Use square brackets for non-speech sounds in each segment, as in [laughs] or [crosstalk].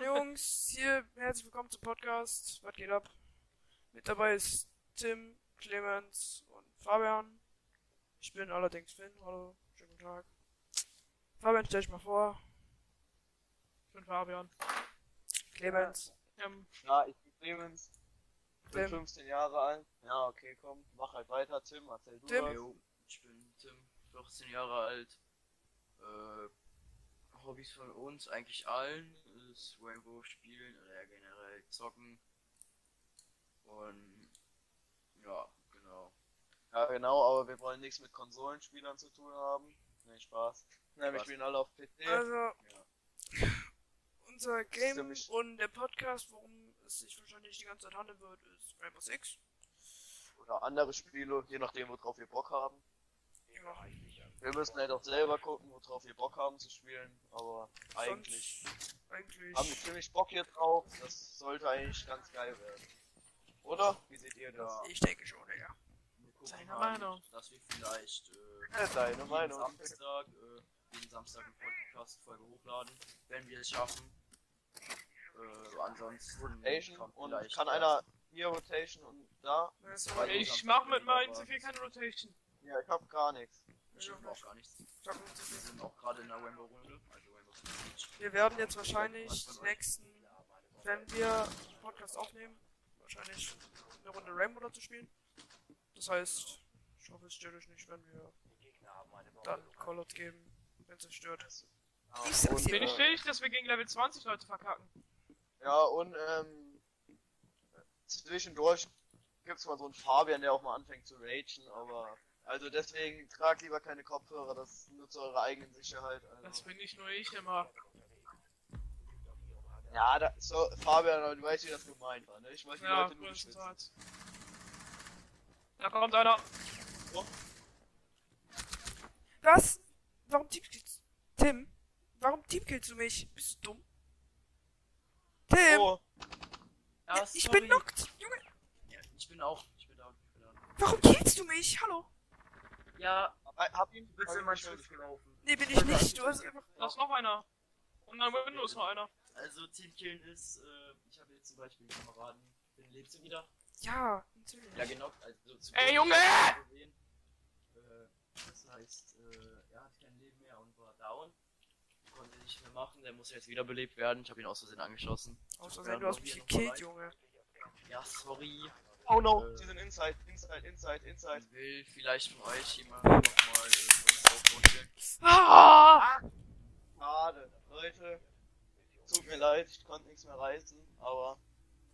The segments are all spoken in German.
Moin Jungs, hier herzlich willkommen zum Podcast. Was geht ab? Mit dabei ist Tim, Clemens und Fabian. Ich bin allerdings Finn. Hallo, schönen guten Tag. Fabian, stell dich mal vor. Ich bin Fabian. Clemens. Ähm, Ja, ich bin Clemens, bin Tim. 15 Jahre alt. Ja, okay, komm, mach halt weiter, Tim, erzähl du Tim. was. Jo, ich bin Tim, 14 Jahre alt. Äh, Hobbys von uns, eigentlich allen, ist Rainbow spielen oder ja, generell zocken. Und ja, genau. Ja, genau, aber wir wollen nichts mit Konsolenspielern zu tun haben. Nee, Spaß. Nein, wir spielen alle auf PC. Also, Ja. unser Game und der Podcast, worum es sich wahrscheinlich die ganze Zeit handeln wird, ist Rainbow Six. Oder andere Spiele, je nachdem, worauf wir Bock haben. Wir müssen halt auch selber gucken, worauf wir Bock haben zu spielen. Aber eigentlich eigentlich. haben wir ziemlich Bock hier drauf. Das sollte eigentlich ganz geil werden. Oder? Wie seht ihr das? Ich denke schon, ja. Mal, Meinung. dass wir vielleicht äh, Ja, deine jeden Meinung. Samstag, äh, jeden Samstag eine Podcast-Folge hochladen, wenn wir es schaffen. Äh, ansonsten Rotation und kann einer hier Rotation und da? Ich mach mit meinem CV keine Rotation. Ja, ich hab gar nichts. Ich hab auch gar nichts. zocken zu Wir sind auch gerade in der Rainbow-Runde, also. Wir werden jetzt wahrscheinlich die nächsten, wenn wir den Podcast aufnehmen, wahrscheinlich eine Runde Rainbow dazu spielen. Das heißt, ich hoffe, es stört euch nicht, wenn wir dann Callout geben, wenn es euch stört. Ja, Ich sag's und, dir. Bin ich äh, fähig, dass wir gegen Level 20 Leute verkacken? Ja, und ähm, zwischendurch gibt's mal so einen Fabian, der auch mal anfängt zu ragen, aber also deswegen tragt lieber keine Kopfhörer, das nur zu eurer eigenen Sicherheit. Das Also. bin nicht nur ich immer. Ja, da, so, Fabian, du weißt, wie das gemeint war, ne? Ich wollte die Ja, Leute nur beschützen. Da kommt einer. Was? Warum teamkillst Tim? Warum teamkillst du mich? Bist du dumm? Tim! Oh, Ja, Ja, ich bin knockt! Junge, Ja, ich bin auch. Ich bin da. Ich bin da. warum killst du mich? Hallo? Ja, hab, ihn. du bist hab in ihn mein beschützt. Schiff gelaufen. Nee, bin ich nicht. Du hast einfach. Da ist noch einer. Und dann Window ist noch einer. Also Teamkillen ist, äh, ich habe jetzt zum Beispiel einen Kameraden, den lebst du wieder? Ja, natürlich. Ja genau, also zu Ey, Junge! gesehen. Äh, das heißt, äh, er hat kein Leben mehr und war down. Konnte nicht mehr machen, der muss jetzt wiederbelebt werden. Ich habe ihn aus Versehen angeschossen. Außerdem, du hast mich gekillt, Junge. Ja, sorry. Oh no, Äh. sie sind inside, inside, inside, inside. Ich will vielleicht von euch jemand nochmal äh, vorstellen. Ah! Schade. Leute, tut mir leid, ich konnte nichts mehr reißen, aber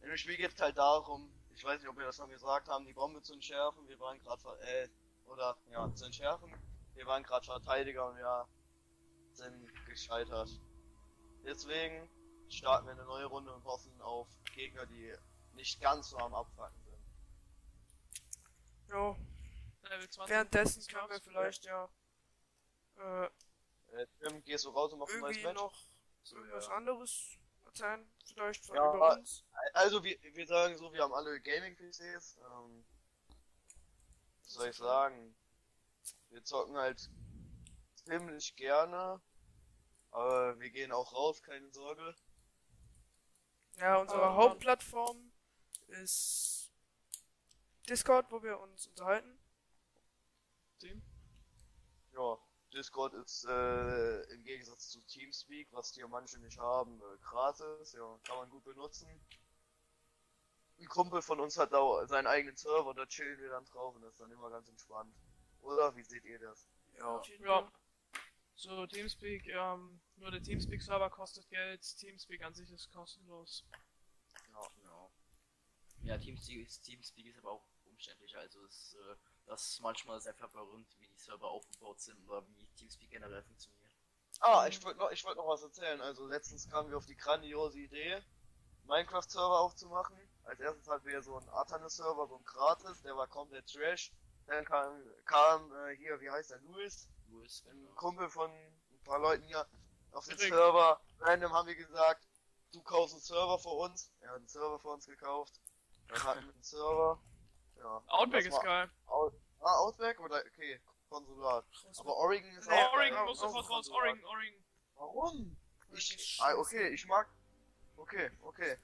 in dem Spiel geht's halt darum, ich weiß nicht, ob wir das schon gesagt haben, die Bombe zu entschärfen, wir waren gerade, äh, oder, ja, zu entschärfen, wir waren gerade Verteidiger und wir sind gescheitert. Deswegen starten wir eine neue Runde und hoffen auf Gegner, die nicht ganz so am Abfacken sind. Jo, Level 20. währenddessen können wir vielleicht ja äh, Äh, Tim, gehst du raus und machst ein neues irgendwie Match? noch irgendwas anderes erzählen. Vielleicht von Ja, über uns. Also, wir, wir sagen so, wir haben alle Gaming-PCs. Ähm, was soll ich sagen? Wir zocken halt ziemlich gerne. Aber wir gehen auch raus, keine Sorge. Ja, unsere Mann. Hauptplattform ist Discord, wo wir uns unterhalten. Team. Ja, Discord ist äh, im Gegensatz zu Teamspeak, was die manche nicht haben, äh, gratis. Ja, kann man gut benutzen. Ein Kumpel von uns hat da seinen eigenen Server, da chillen wir dann drauf und das ist dann immer ganz entspannt. Oder? Wie seht ihr das? Ja, Ja. So, Teamspeak, ähm, nur der Teamspeak-Server kostet Geld. Teamspeak an sich ist kostenlos. Ja, genau. Ja, Teamspeak ist, Teamspeak ist aber auch umständlicher. Also es, äh, das ist manchmal sehr verwirrend, wie die Server aufgebaut sind oder wie Teamspeak generell funktioniert. Ah, ich wollte noch, ich wollte noch was erzählen. Also letztens kamen wir auf die grandiose Idee, Minecraft-Server aufzumachen. Als erstes hatten wir so einen Artanis-Server, so ein gratis, der war komplett trash. Dann kam, kam äh, hier, wie heißt der, Louis, Louis, ein genau. Kumpel von ein paar Leuten hier auf den Rick. Server. Random haben wir gesagt, du kaufst einen Server für uns. Er hat einen Server für uns gekauft. Dann hatten wir einen Server. Ja. Outback ist geil. Out, ah, Outback oder okay, Konsulat. Aber Oregon ist Nee, auch Oregon geil. muss sofort raus. Oregon, Oregon. Warum? Ich, ah, okay, ich mag, Okay, okay.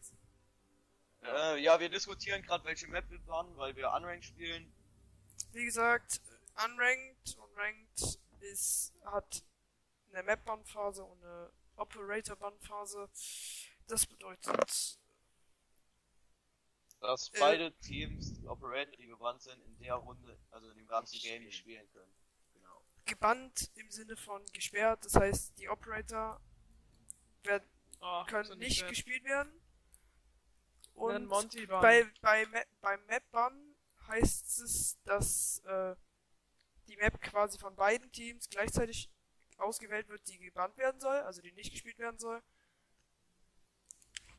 Äh, ja, wir diskutieren gerade, welche Map wir planen, weil wir Unranked spielen. Wie gesagt, Unranked und Ranked ist, hat eine Map-Band-Phase und eine Operator-Band-Phase. Das bedeutet, Dass Äh. beide Teams, die Operator, die gebannt sind, in der Runde, also in dem ganzen Nicht Game nicht spielen können. Genau. gebannt im Sinne von gesperrt. Das heißt, die Operator werden, Oh, können so nicht bad. gespielt werden. Und Monty bei, bei beim Map-Ban heißt es, dass äh, die Map quasi von beiden Teams gleichzeitig ausgewählt wird, die gebannt werden soll, also die nicht gespielt werden soll.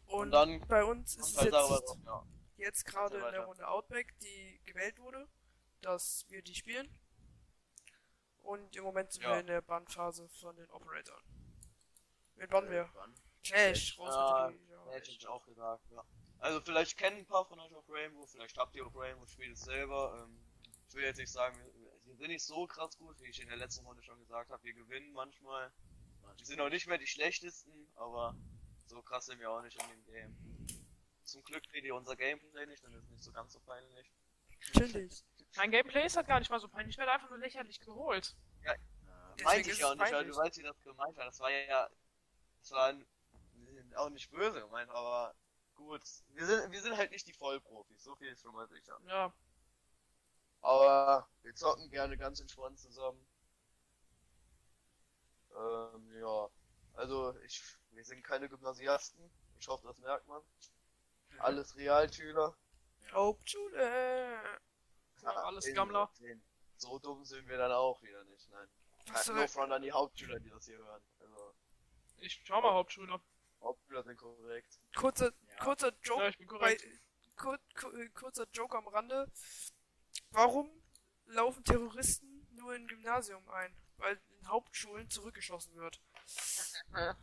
Und, Und dann bei uns ist es halt jetzt, darüber drauf, ja. Jetzt gerade in der. Runde Outback, die gewählt wurde, dass wir die spielen. Und im Moment sind Ja. wir in der Bannphase von den Operatoren. Wen bannen wir? Wann? Clash, raus Ja, mit ja. Hätte ich auch gesagt, ja. Also vielleicht kennen ein paar von euch auch Rainbow, vielleicht habt ihr auch Rainbow, spielt es selber. Ähm, ich will jetzt nicht sagen, wir, wir sind nicht so krass gut, wie ich in der letzten Runde schon gesagt habe. Wir gewinnen manchmal. Wir sind auch nicht mehr die schlechtesten, aber so krass sind wir auch nicht in dem Game. Zum Glück seht ihr unser Gameplay nicht, dann ist es nicht so ganz so peinlich. Chillig. [laughs] Mein Gameplay ist halt gar nicht mal so peinlich. Ich werde einfach nur lächerlich geholt. Ja, Deswegen Meinte ich ja auch nicht, weil du weißt, wie das gemeint war. Das war ja, das war n- auch nicht böse gemeint, aber gut. Wir sind, wir sind halt nicht die Vollprofis, so viel ist schon mal sicher. Ja. Aber wir zocken gerne ganz entspannt zusammen. Ähm, ja. Also, ich, wir sind keine Gymnasiasten. Ich hoffe, das merkt man. Alles Realschüler. Hauptschule. Ja, alles in- Gammler. in- So dumm sind wir dann auch wieder nicht, nein. Was Ja, no front an die Hauptschüler, die das hier hören. Also, Ich schau mal Hauptschule. Hauptschüler sind korrekt. Kurzer, Ja. kurzer Ja, Joke ich bin bei, korrekt. kur, kur, kurzer Joke am Rande. Warum laufen Terroristen nur in Gymnasium ein? Weil in Hauptschulen zurückgeschossen wird. [laughs]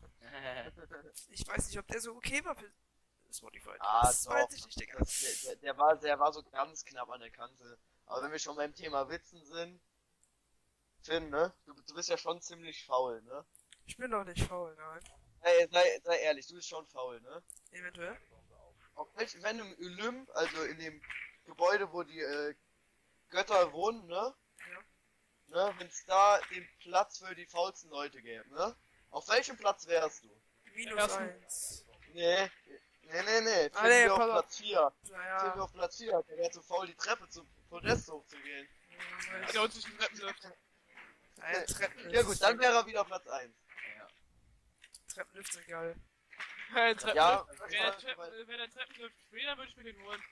Ich weiß nicht, ob der so okay war für Spotify. Ah, das doch. weiß ich nicht, Digga. Der, der, der, war, der war so ganz knapp an der Kante. Aber wenn wir schon beim Thema Witzen sind, Finn, ne? Du, du bist ja schon ziemlich faul, ne? Ich bin doch nicht faul, nein. Ey, sei, sei ehrlich, du bist schon faul, ne? Eventuell. Auf welch, wenn im Olymp, also in dem Gebäude, wo die äh, Götter wohnen, ne? Ne, wenn es da den Platz für die faulsten Leute gäbe, ne? Auf welchem Platz wärst du? Minus eins. Nee, nee, nee, nee. Ah, nee, wir auf. Platz 4. Finn wir Naja. auf Platz 4. Der wäre zu faul, die Treppe zum Podest hochzugehen. Hat er uns nicht den Treppenlift. Naja, Treppen. Ja gut, dann wäre er wieder auf Platz 1. Treppenlift sind geil. Hey, Treppenlift. Ja, Wenn der, Treppen, wenn der Treppenlift würde ich mir den holen.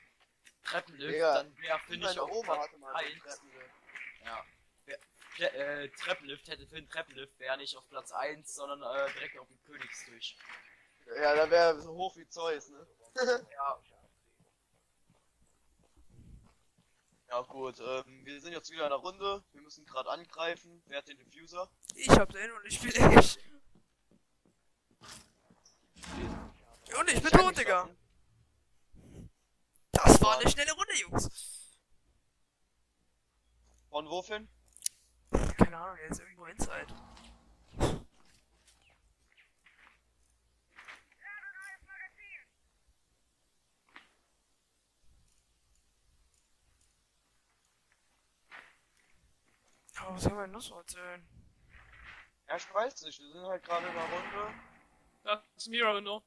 Treppenlift, Digga, dann wäre finde ich meine auf Oma Platz hatte mal einen 1. Treppenlift. Ja. Wer- Tre äh, Treppenlift hätte für einen Treppenlift wäre nicht auf Platz 1, sondern äh, direkt auf dem Königstisch. Ja, dann wäre er so hoch wie Zeus, ne? [laughs] Ja. Ja gut, ähm, wir sind jetzt wieder in der Runde. Wir müssen gerade angreifen. Wer hat den Diffuser? Ich hab den und ich spiele echt. Und ich bin tot, Digga. Das war eine schnelle Runde, Jungs. Von wofür? Keine Ahnung, der ist irgendwo inside. Was soll man noch so erzählen? Ja, ich weiß nicht. Wir sind halt gerade in der Runde. Das ist Mira nur.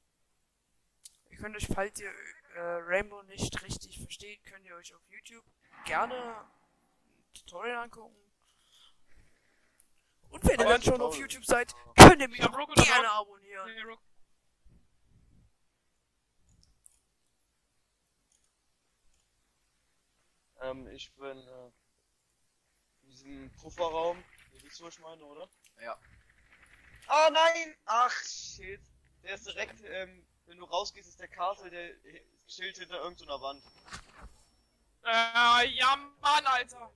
Ihr könnt euch, falls ihr äh, Rainbow nicht richtig versteht, könnt ihr euch auf YouTube gerne ein Tutorial angucken. Und wenn ihr Aber dann schon auf. YouTube seid, könnt ihr mich Ja, auch oder gerne Rock? abonnieren. Nee, Rook. Ähm, ich bin äh, in diesem Pufferraum. Ihr wisst, wo ich meine, oder? Ja. Ah nein! Ach shit. Der ist direkt, ähm, wenn du rausgehst, ist der Castle, der äh, Schild hinter irgendeiner Wand. Äh, ja, Mann, Alter.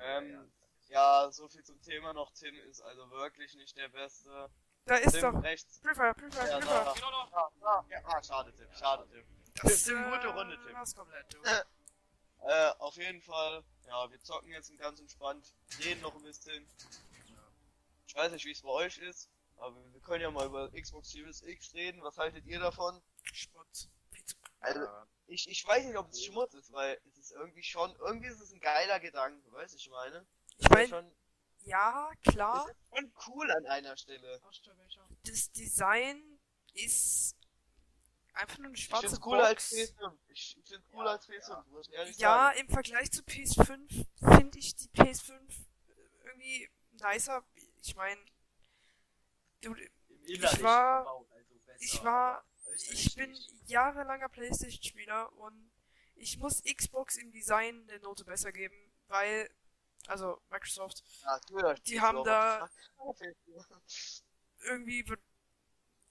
Ähm, ja, so viel zum Thema noch. Tim ist also wirklich nicht der Beste. Da ist Tim doch. rechts. Prüfer, Prüfer, Ja, Prüfer. da. Genau noch. Ah, ah, ja, ah, schade, Tim. Schade, Tim. Das Tim, äh, gute Runde, Tim. war's komplett, du. [laughs] Äh, auf jeden Fall. Ja, wir zocken jetzt ganz entspannt. Reden noch ein bisschen. Ich weiß nicht, wie es bei euch ist. Aber wir können ja mal über Xbox Series X reden. Was haltet ihr davon? Schmutz. Also, ich, ich weiß nicht, ob es Schmutz ist, weil es ist irgendwie schon, irgendwie ist es ein geiler Gedanke, weißt du, ich meine? Ich meine, schon, ja, es klar, ist schon cool an einer Stelle. Das Design ist einfach nur eine Ich schwarze find's cooler als Box. PS5. Ich find's cooler als PS5, muss ich ehrlich Ja, sagen. im Vergleich zu PS5 finde ich die PS5 irgendwie nicer. Ich meine, du, Im Innerlichen war- also ich war- ich bin jahrelanger PlayStation-Spieler und ich muss Xbox im Design eine Note besser geben, weil, also Microsoft, Natürlich. die haben da irgendwie wird,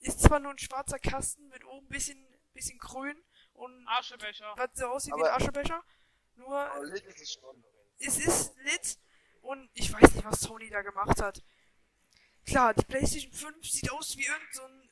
ist zwar nur ein schwarzer Kasten mit oben ein bisschen, bisschen grün und Aschebecher. was so aussieht wie Aber- ein Aschebecher, nur Aber lit ist es schon. es ist lit und ich weiß nicht, was Sony da gemacht hat. Klar, die PlayStation 5 sieht aus wie irgend so ein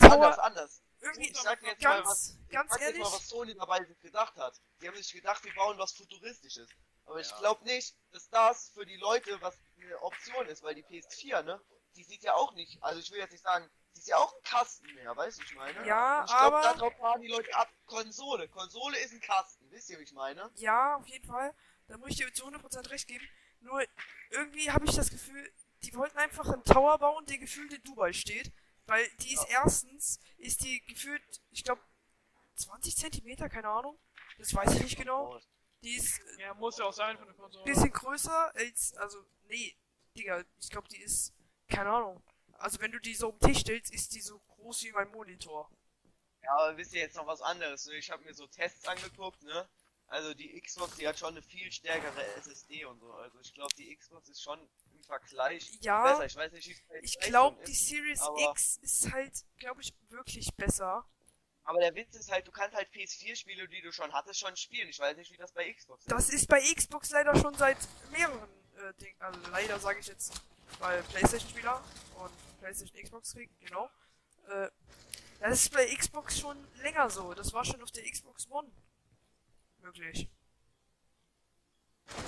äh, Anders, Tower. anders. Irgendwie Ich sag dir jetzt mal was. ganz, ganz Sag jetzt ehrlich. mal, was Sony dabei gedacht hat. Die haben sich gedacht, wir bauen was Futuristisches. Aber ich Ja. glaube nicht, dass das für die Leute was eine Option ist, weil die PS4, ne? Die sieht ja auch nicht, also ich will jetzt nicht sagen, ist ja auch ein Kasten mehr, weißt du, ich meine? Ja, ich glaube, aber- darauf fahren die Leute ab. Konsole. Konsole ist ein Kasten, wisst ihr, wie ich meine? Ja, auf jeden Fall. Da muss ich dir zu 100% recht geben. Nur irgendwie habe ich das Gefühl, die wollten einfach einen Tower bauen, der gefühlt in Dubai steht. Weil die ist erstens, ist die gefühlt, ich glaube, 20 Zentimeter, keine Ahnung. Das weiß ich nicht genau. Die ist Ja, muss ja auch sein für eine Konsole. bisschen größer als, also, nee, Digga, ich glaube, die ist, keine Ahnung. Also wenn du die so auf den Tisch stellst, ist die so groß wie mein Monitor. Ja, aber wisst ihr jetzt noch was anderes? ne? Ich habe mir so Tests angeguckt, ne? Also die Xbox, die hat schon eine viel stärkere SSD und so. Also ich glaube, die Xbox ist schon im Vergleich Ja, besser. Ich weiß nicht, wie Ich glaube, die Series X ist halt, glaube ich, wirklich besser. Aber der Witz ist halt, du kannst halt PS4-Spiele, die du schon hattest, schon spielen. Ich weiß nicht, wie das bei Xbox ist. Das ist bei Xbox leider schon seit mehreren äh, Dingen, also leider sage ich jetzt, weil PlayStation-Spieler und PlayStation Xbox kriegen, genau. Äh, das ist bei Xbox schon länger so. Das war schon auf der Xbox One möglich.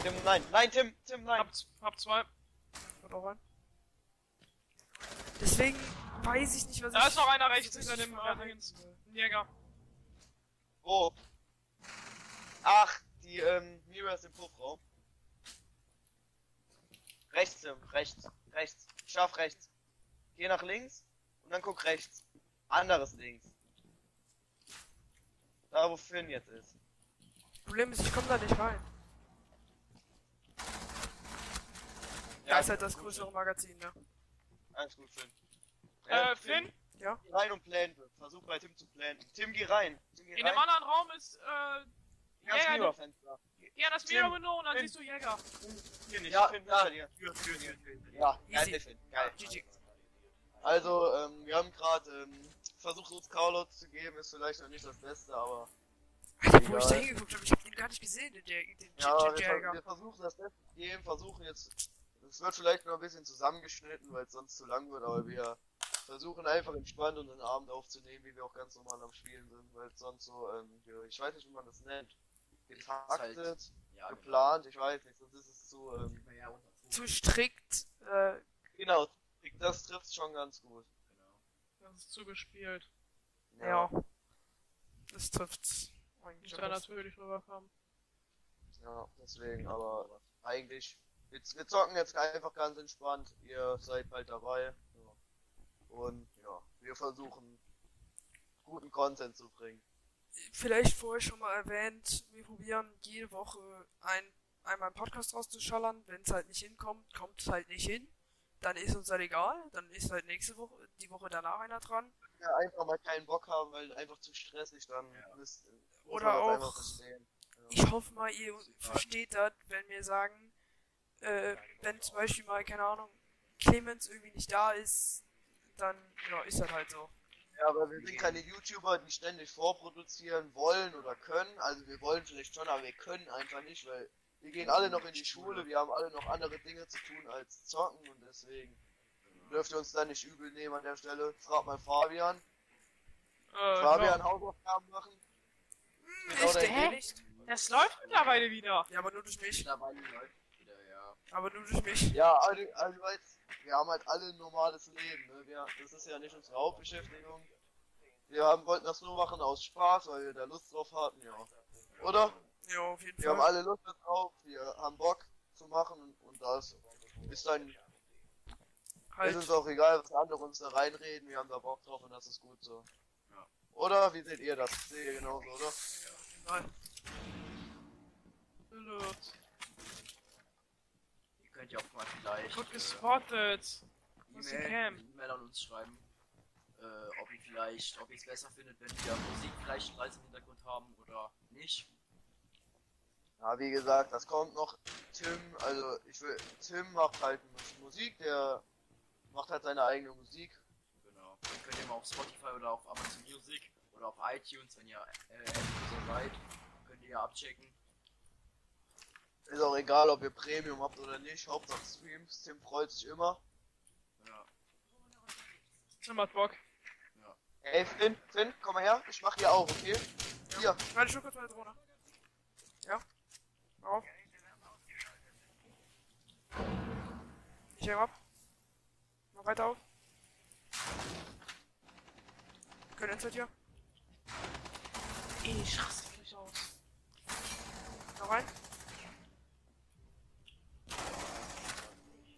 Tim, nein, nein, Tim, Tim, nein. Hab, hab zwei. Kommt auch rein. Deswegen weiß ich nicht, was Da ich. ist noch einer rechts hinter dem äh, Jäger. Wo? Ach, die, ähm, Mira ist im Puffraum. Rechts, Tim, rechts, rechts. Scharf rechts. Geh nach links und dann guck rechts. Anderes links. Da, wo Finn jetzt ist. Problem ist, ich komme da nicht rein. Da ist halt das größere Magazin, ne? Alles gut, Finn. Äh, Finn, Geh rein und plan. Versuch bei Tim zu planen. Tim, geh rein. Tim, geh in rein. dem anderen Raum ist, äh, Ganz Jäger, Mirror-Fenster. geh an das Tim, Mirror Window und dann Finn. siehst du Jäger. Hier nicht. Ja, Finn, hinter dir. Tür, Tür, Tür, Tür. Ja, Easy. geil, Finn. Geil. GG. Also, ähm, wir haben gerade ähm, versucht, uns Call-Out zu geben. Ist vielleicht noch nicht das Beste, aber Alter, wo ich da hingeguckt habe, ich hab den gar nicht gesehen, den, den, Ja, wir, wir versuchen das Beste zu geben, versuchen jetzt, es wird vielleicht noch ein bisschen zusammengeschnitten, weil es sonst zu lang wird, aber wir versuchen einfach entspannt unseren Abend aufzunehmen, wie wir auch ganz normal am Spielen sind, weil es sonst so, ähm, ich weiß nicht, wie man das nennt, getaktet, Ja, geplant, ich weiß nicht, sonst ist es zu, ähm, Genau. Ja, unter Druck, Zu strikt, äh, genau, das trifft schon ganz gut. genau. Das ist zugespielt. ja. Das trifft's eigentlich. Nicht am da natürlich rüberkommen. Ja, deswegen, aber eigentlich, wir, wir zocken jetzt einfach ganz entspannt, ihr seid bald dabei. Ja. Und ja, wir versuchen guten Content zu bringen. Vielleicht vorher schon mal erwähnt, wir probieren jede Woche ein, einmal einen Podcast rauszuschallern. Wenn es halt nicht hinkommt, kommt es halt nicht hin. Dann ist uns halt egal. Dann ist halt nächste Woche, die Woche danach einer dran. Ja, einfach mal keinen Bock haben, weil einfach zu stressig dann müsst, muss Oder man das auch- verstehen. Ich hoffe mal, ihr versteht das, wenn wir sagen, äh, wenn zum Beispiel mal, keine Ahnung, Clemens irgendwie nicht da ist, dann, ja, ist das halt so. Ja, aber wir sind keine YouTuber, die ständig vorproduzieren wollen oder können. Also wir wollen vielleicht schon, aber wir können einfach nicht, weil wir gehen alle noch in die Schule, wir haben alle noch andere Dinge zu tun als zocken und deswegen dürft ihr uns da nicht übel nehmen an der Stelle. Frag mal Fabian. Äh, Fabian. Hausaufgaben machen. Hm, Genau nicht. Das läuft mittlerweile wieder. Ja, aber nur durch mich. Mittlerweile läuft wieder, ja. Aber nur durch mich. Ja, also, also weißt, wir haben halt alle ein normales Leben. Ne? Wir, das ist ja nicht unsere Hauptbeschäftigung. Wir haben, wollten das nur machen aus Spaß, weil wir da Lust drauf hatten, ja. Oder? Ja, auf jeden Wir haben Fall. alle Lust drauf, wir haben Bock zu machen und, das ist dann, ist Halt. uns auch egal, was andere uns da reinreden, wir haben da Bock drauf und das ist gut so. Ja. Oder? Wie seht ihr das? Seht ihr genauso, oder? Nein. Alert. Ihr könnt ja auch mal vielleicht Gut äh, gespottet. Ist die E-Mail? E-Mail an uns schreiben, äh, ob ihr vielleicht, ob ihr es besser findet, wenn wir Musik vielleicht leise im Hintergrund haben oder nicht. Ja, wie gesagt, das kommt noch. Tim, also ich will, Tim macht halt Musik, der macht halt seine eigene Musik. Genau. Dann könnt ihr mal auf Spotify oder auf Amazon Music oder auf iTunes, wenn ihr äh, Apple seid, könnt ihr ja abchecken. Ist auch egal, ob ihr Premium habt oder nicht. Hauptsache Streams. Tim freut sich immer. Ja. Tim hat Bock. Ey, Finn, Finn, komm mal her. Ich mach hier auf, okay? Hier. Warte, schon kurz meine Drohne. Ja. Auf. Ich häng ab. Mach weiter auf. Können Inside hier. Ich raste gleich aus. Noch rein.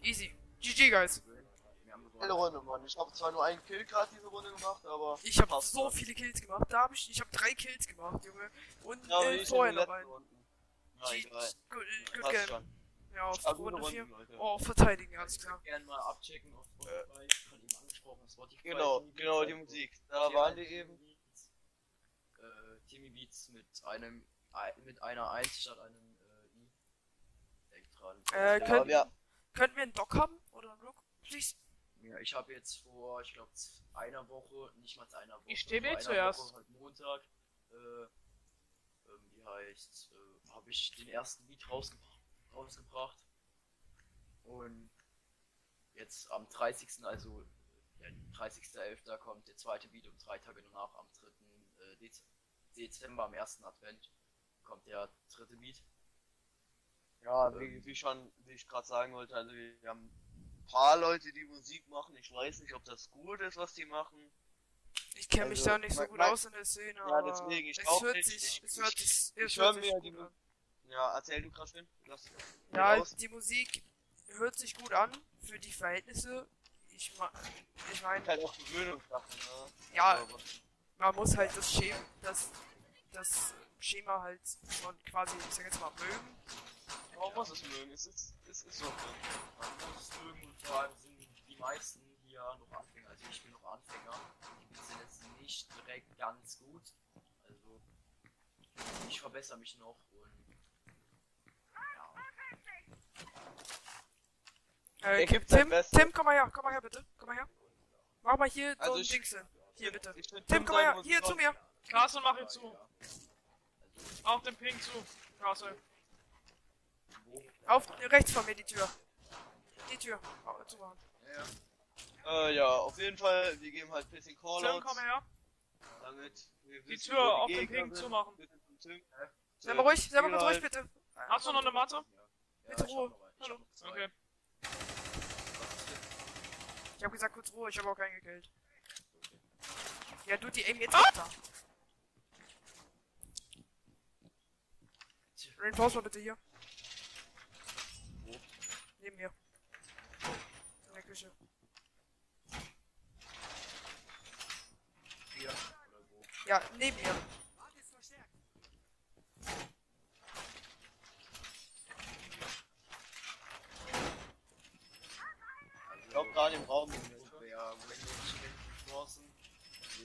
Easy. GG, guys. Wir haben Schnelle gewonnen. Runde, Mann. Ich habe zwar nur einen Kill gerade diese Runde gemacht, aber. Ich habe so viele Kills gemacht. Da habe ich, ich habe drei Kills gemacht, Junge. Und Ja, äh, vorher noch einen. Na, egal. Good, good Passt game. schon. Ja, auf Stabile Runde Runden, 4. Leute. Oh, verteidigen, alles klar. gerne mal abchecken auf Spotify, von ihm angesprochen, Spotify. Genau, genau, die also Musik. Da waren die eben. Äh, Timmy Beats mit einem, ei- mit einer 1 statt einem äh, I. Denk dran. Äh, Ja, können, ja. könnten wir einen Doc haben? Oder einen Rook, please? Ja, ich habe jetzt vor, ich glaube, einer Woche, nicht mal einer Woche. Ich stehe vor mir zuerst. Woche, heute Montag, äh, ähm, wie heißt, äh, habe ich den ersten Beat rausgebra rausgebracht. Und jetzt am 30. also ja, 30.11. kommt der zweite Beat und drei Tage danach am 3. Äh, Dez Dezember, am ersten Advent, kommt der dritte Beat. Ja, wie, wie schon, wie ich gerade sagen wollte, also wir haben ein paar Leute, die Musik machen. Ich weiß nicht, ob das gut ist, was die machen. Ich kenne mich Also, da nicht so gut mein- aus in der Szene, Ja, aber deswegen, ich es hört nicht. sich, es hört sich, es ich hört hör sich gut die an. Ja, erzähl du gerade schön. Lass. Ja, raus. die Musik hört sich gut an für die Verhältnisse. Ich, ma ich meine, halt auch Gewöhnungssache, ne? Ja. Aber- man muss halt das Schema, das, das Schema halt schon quasi, ich sag jetzt mal, mögen. Man muss es mögen, es ist, es ist so. Man muss es mögen und vor allem sind die meisten hier noch Anfänger. Also ich bin noch Anfänger. Ich bin jetzt nicht direkt ganz gut. Also ich verbessere mich noch und ja. Äh, Tim. Tim, komm mal her, komm mal her, bitte. Komm mal her. Mach mal hier Also so ein Dings hin. Hier, bitte. Tim, komm mal her, hier zu mir. Castle mach ich zu. Ja. Auf den Ping zu. Castle. Auf, rechts von mir die Tür. Die Tür. Oh, zu machen. Ja, ja. Äh, ja, auf jeden Fall, wir geben halt ein bisschen Tim, Callouts, komm her. Damit wir Die Tür auf den Gegner Ping zumachen. Sei mal ruhig, sei mal kurz Spiel ruhig, bitte. Hast du noch eine Matte? Bitte Ruhe. Hallo. Okay. Ich hab gesagt, kurz Ruhe, ich hab auch keinen gekillt. Ja, du, die aim jetzt runter. Reinforce mal bitte hier. Wo? Neben mir. In der Küche. Hier oder wo? Ja, neben mir. Ich glaube, gerade im Raum.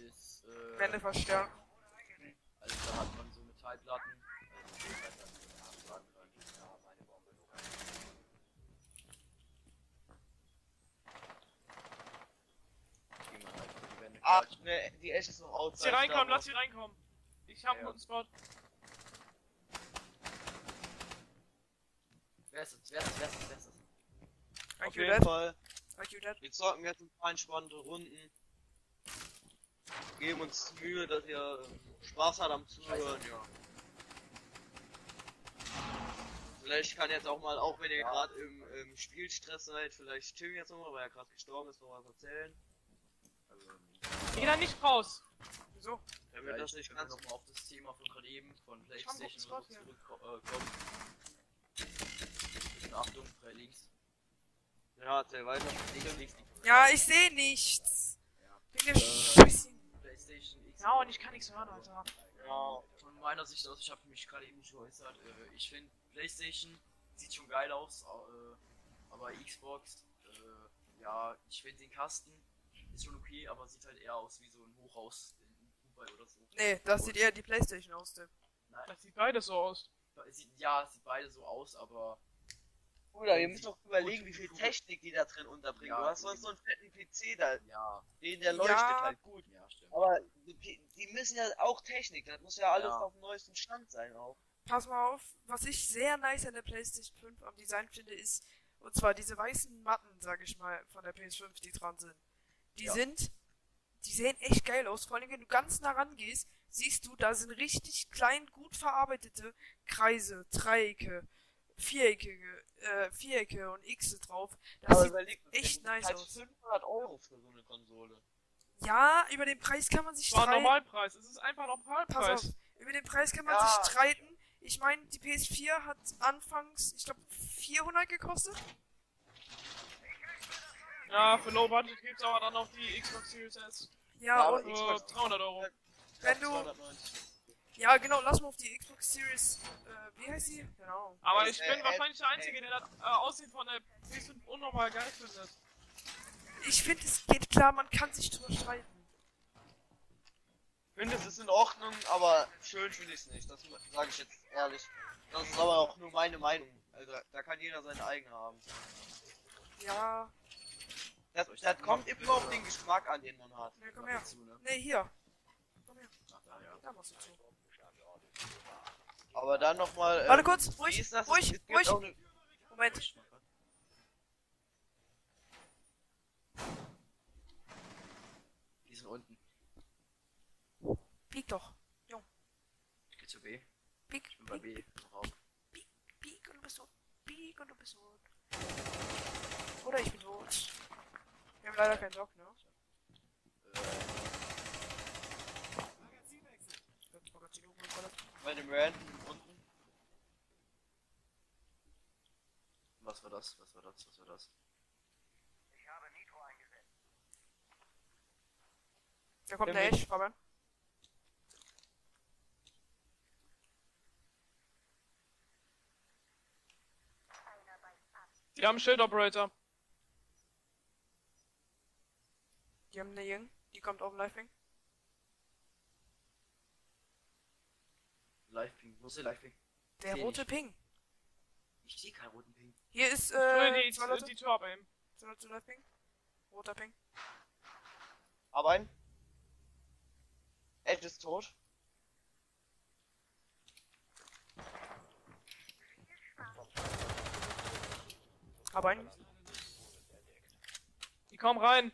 Ist, äh, Wände verstärken. also da hat man so Metallplatten. Also, die halt dann so sagen können, ja, meine Bombe ist rein. Wie man halt die Wände Ach, ne, die Ash ist noch Lass outside. sie reinkommen, lass sie reinkommen. Ich hab Ja. einen Spot. Wer ist es? Wer ist es? Wer ist es? Wer ist es? Auf IQ jeden dead. Fall. IQ dead. Wir zocken jetzt ein paar entspannte Runden. Geben uns Mühe, dass ihr Spaß habt am Zuhören, ja. Vielleicht kann jetzt auch mal, auch wenn ihr gerade im, im Spielstress seid, vielleicht Tim jetzt nochmal, weil er gerade gestorben ist, noch was erzählen. Also, Geh da nicht raus! Wieso? Wenn wir ja, das ich nicht ganz noch mal auf das Thema von gerade eben von PlayStation zurückkommen. Achtung, frei links. Ja, erzähl weiter. Links, links, links. Ja, ich sehe nichts. Ja. Wegen der Äh, Scheiße. PlayStation, Xbox. Ja, und ich kann nichts hören, Alter. Ja. Von meiner Sicht aus, ich habe mich gerade eben schon geäußert, äh, ich finde PlayStation sieht schon geil aus, äh, aber Xbox, äh, ja, ich finde den Kasten ist schon okay, aber sieht halt eher aus wie so ein Hochhaus in Dubai oder so. Nee, das sieht eher die Playstation aus, Tim. Nein, Das sieht beides so aus. ja, es sieht beide so aus, aber Bruder, ihr müsst doch überlegen, wie viel Technik die da drin unterbringen. Ja, du hast sonst so einen fetten PC da, ja, den der leuchtet Ja. halt gut. ja, stimmt. Aber die, die müssen ja auch Technik, das muss ja alles Ja. auf dem neuesten Stand sein auch. Pass mal auf, was ich sehr nice an der PlayStation 5 am Design finde, ist, und zwar diese weißen Matten, sag ich mal, von der PS5, die dran sind. Die Ja. sind, die sehen echt geil aus. Vor allem, wenn du ganz nah rangehst, siehst du, da sind richtig klein, gut verarbeitete Kreise, Dreiecke, Vierecke, äh, Vierecke und Xe drauf. Das Aber sieht, echt nice halt aus. 500 Euro für so eine Konsole. ja, über den Preis kann man sich Das war streiten. Normalpreis. Es ist einfach Pass auf, Normalpreis. über den Preis kann man Ja. sich streiten. Ich meine, die PS4 hat anfangs, ich glaube, 400 gekostet. Ja, für Low Budget gibt's aber dann noch die Xbox Series S. Ja, Ja, und Xbox- 300 Euro. Wenn du- 290. Ja, genau, lass mal auf die Xbox Series. Äh, wie heißt die? Genau. Aber ich äh, bin wahrscheinlich der Einzige, der das äh, Aussehen von der PS5 unnormal geil findet. Ich finde, es geht klar, man kann sich drüber streiten. Ich finde, es ist in Ordnung, aber schön finde ich es nicht. Das sage ich jetzt ehrlich. Das ist aber auch nur meine Meinung. Also da kann jeder seine eigene haben. Ja, Das, das kommt immer auf den Geschmack an, den man hat. ne, komm her. Ne? Hier. Komm her. Ach, da, ja. Da machst du zu. Aber dann nochmal. Ähm, Warte kurz, wie ruhig, ist das? ruhig, ruhig. eine- Moment. Die sind unten. Piek doch. Geht zu B. Piek, Ich bin bei piek, B im Raum. piek und du bist tot. Piek und du bist tot. Oder ich bin tot. Wir haben leider keinen Dock, ne? Äh, bei dem Random unten. was war das? Was war das? Was war das? Da kommt der Edge, Fabian. Die haben einen Shield Operator. Die haben eine Jung, die kommt auf dem Live-Ping. Live-Ping. Wo ist der Live-Ping? Der Seh rote nicht. Ping. Ich sehe keinen roten Ping. Hier ist, äh, die, zwei Leute. die Tür abheben. Zwei Leute Live-Ping. Roter Ping. Aber ein. Edge ist tot. Aber ein. Die kommen rein.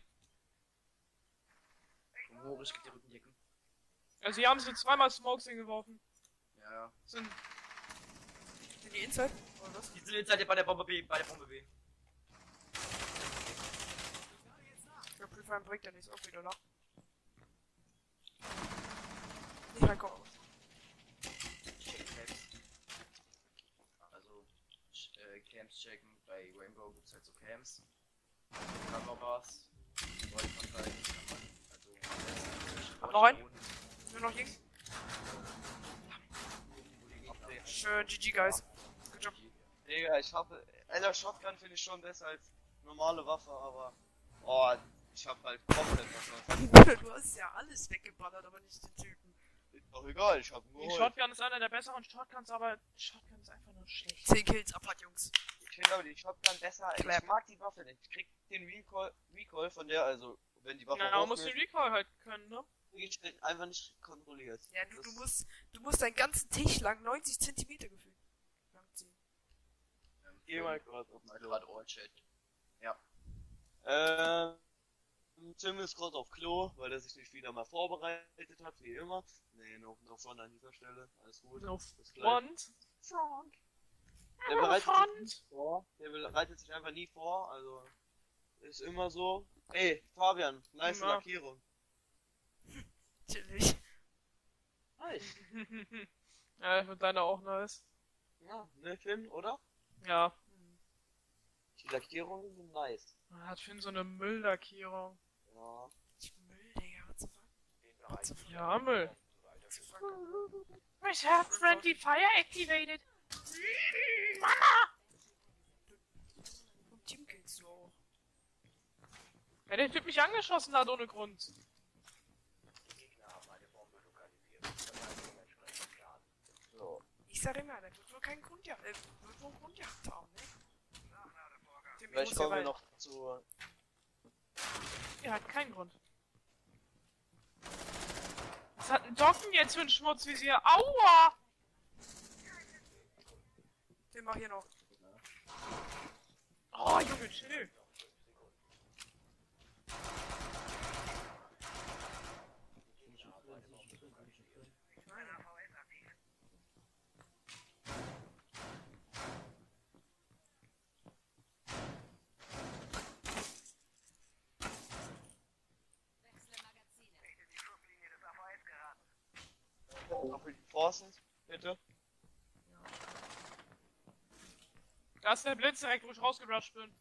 Ich krieg die Rückendeckung. Also sie haben so zweimal Smokes hingeworfen. Ja, ja. Sind Sind die Inside? Oder was? Die sind halt bei der Bombe B. Bei der Bombe B. Der Prefire bringt ja nichts auf wieder nach. Nicht reinkommen. Also, äh, Cams checken. Bei Rainbow gibt's halt so Cams. Coverbars. Rollverteilen kann Hab noch einen? Boden, Nur noch Abdrehen. Schön, GG, guys. Good job. Digga, ich habe. Alter, Shotgun finde ich schon besser als normale Waffe, aber. Oh, ich hab halt komplett was. [laughs] du hast ja alles weggeballert, aber nicht den Typen. Ist doch egal, ich hab ihn die. Shotgun ist einer der besseren Shotguns, aber Shotgun ist einfach nur schlecht. 10 Kills abhat, Jungs. Ich finde aber die Shotgun besser. Clap. Ich mag die Waffe nicht. Ich krieg den Recall, Recall von der, also wenn die Waffe Ja, man muss den Recall halt können, ne? ich einfach nicht kontrolliert. Ja, du, du musst, du musst deinen ganzen Tisch lang 90 Zentimeter gefühlt langziehen. Ähm, Geh mal grad auf den grad All-Chat. Ähm, Tim ist gerade auf Klo, weil er sich nicht wieder mal vorbereitet hat, wie immer. Nee, noch, noch schon an dieser Stelle. Alles gut. No Bis gleich. front. Front. Der bereitet sich Front. vor. Der bereitet sich einfach nie vor, also ist immer so. Ey, Fabian, nice Ja. Lackierung. Chillig. Nice. [laughs] ja, ich finde deine auch nice. Ja, ne Finn, oder? Ja. Die Lackierungen sind nice. Hat Finn so eine Mülllackierung. Ja. Ich Müll, Digga, what the fuck? Ja, Müll. What the fuck? I have friendly fire activated. Und Teamkills du auch. Ja, der Typ mich angeschossen hat ohne Grund. So. Ich sag immer, der wird wohl keinen Grund ja, äh, wird wohl einen Grund gehabt haben, ne? Vielleicht kommen wir noch zu. Er hat keinen Grund. Was hat ein Docken jetzt für ein Schmutzvisier? Aua! Den mach hier noch. Oh, Junge, chill. Noch für die Forces, bitte. Da ist der Blitz direkt, wo ich rausgerusht bin.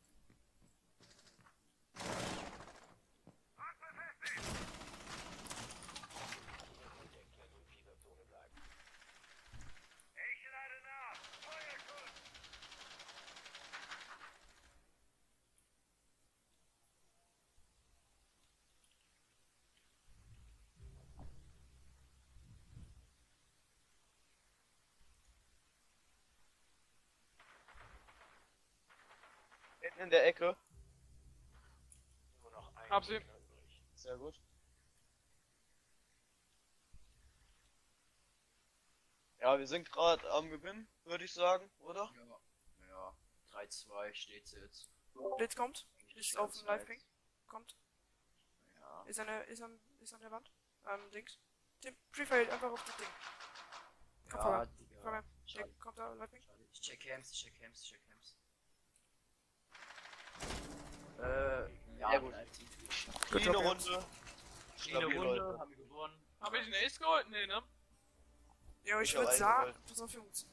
Hinten in der Ecke. Hab sie. Sehr gut. Ja, wir sind gerade am Gewinn, würde ich sagen, oder? Ja. Ja. 3-2 steht's jetzt. Blitz kommt. Ist auf dem. Live-Ping. Kommt. Ja. Ist an der, ist an, ist an der Wand. Ähm, Dings. Tim, Prefire einfach auf das Ding. Komm Ja, vorbei. Digga. Komm her. Kommt da Live-Ping. Ich check Camps, ich check Camps, ich check Camps. Äh, ja, Sehr gut. Job, Runde. Schiene Stabil, Runde, haben wir gewonnen. Hab ich einen Ace geholt? Nee, ne? Ja, ich Ich würde sagen, pass auf, Jungs.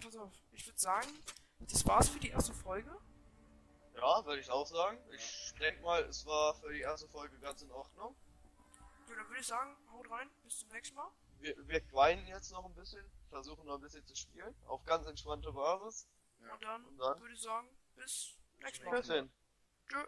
Pass auf. Ich würde sagen, das war's für die erste Folge. Ja, würde ich auch sagen. Ich denke mal, es war für die erste Folge ganz in Ordnung. Ja, dann würde ich sagen, haut rein. Bis zum nächsten Mal. Wir, wir quinen jetzt noch ein bisschen, versuchen noch ein bisschen zu spielen, auf ganz entspannte Basis. Ja. Und dann, Und dann? würde ich sagen, bis nächstes Mal. Bis hin. Tschö.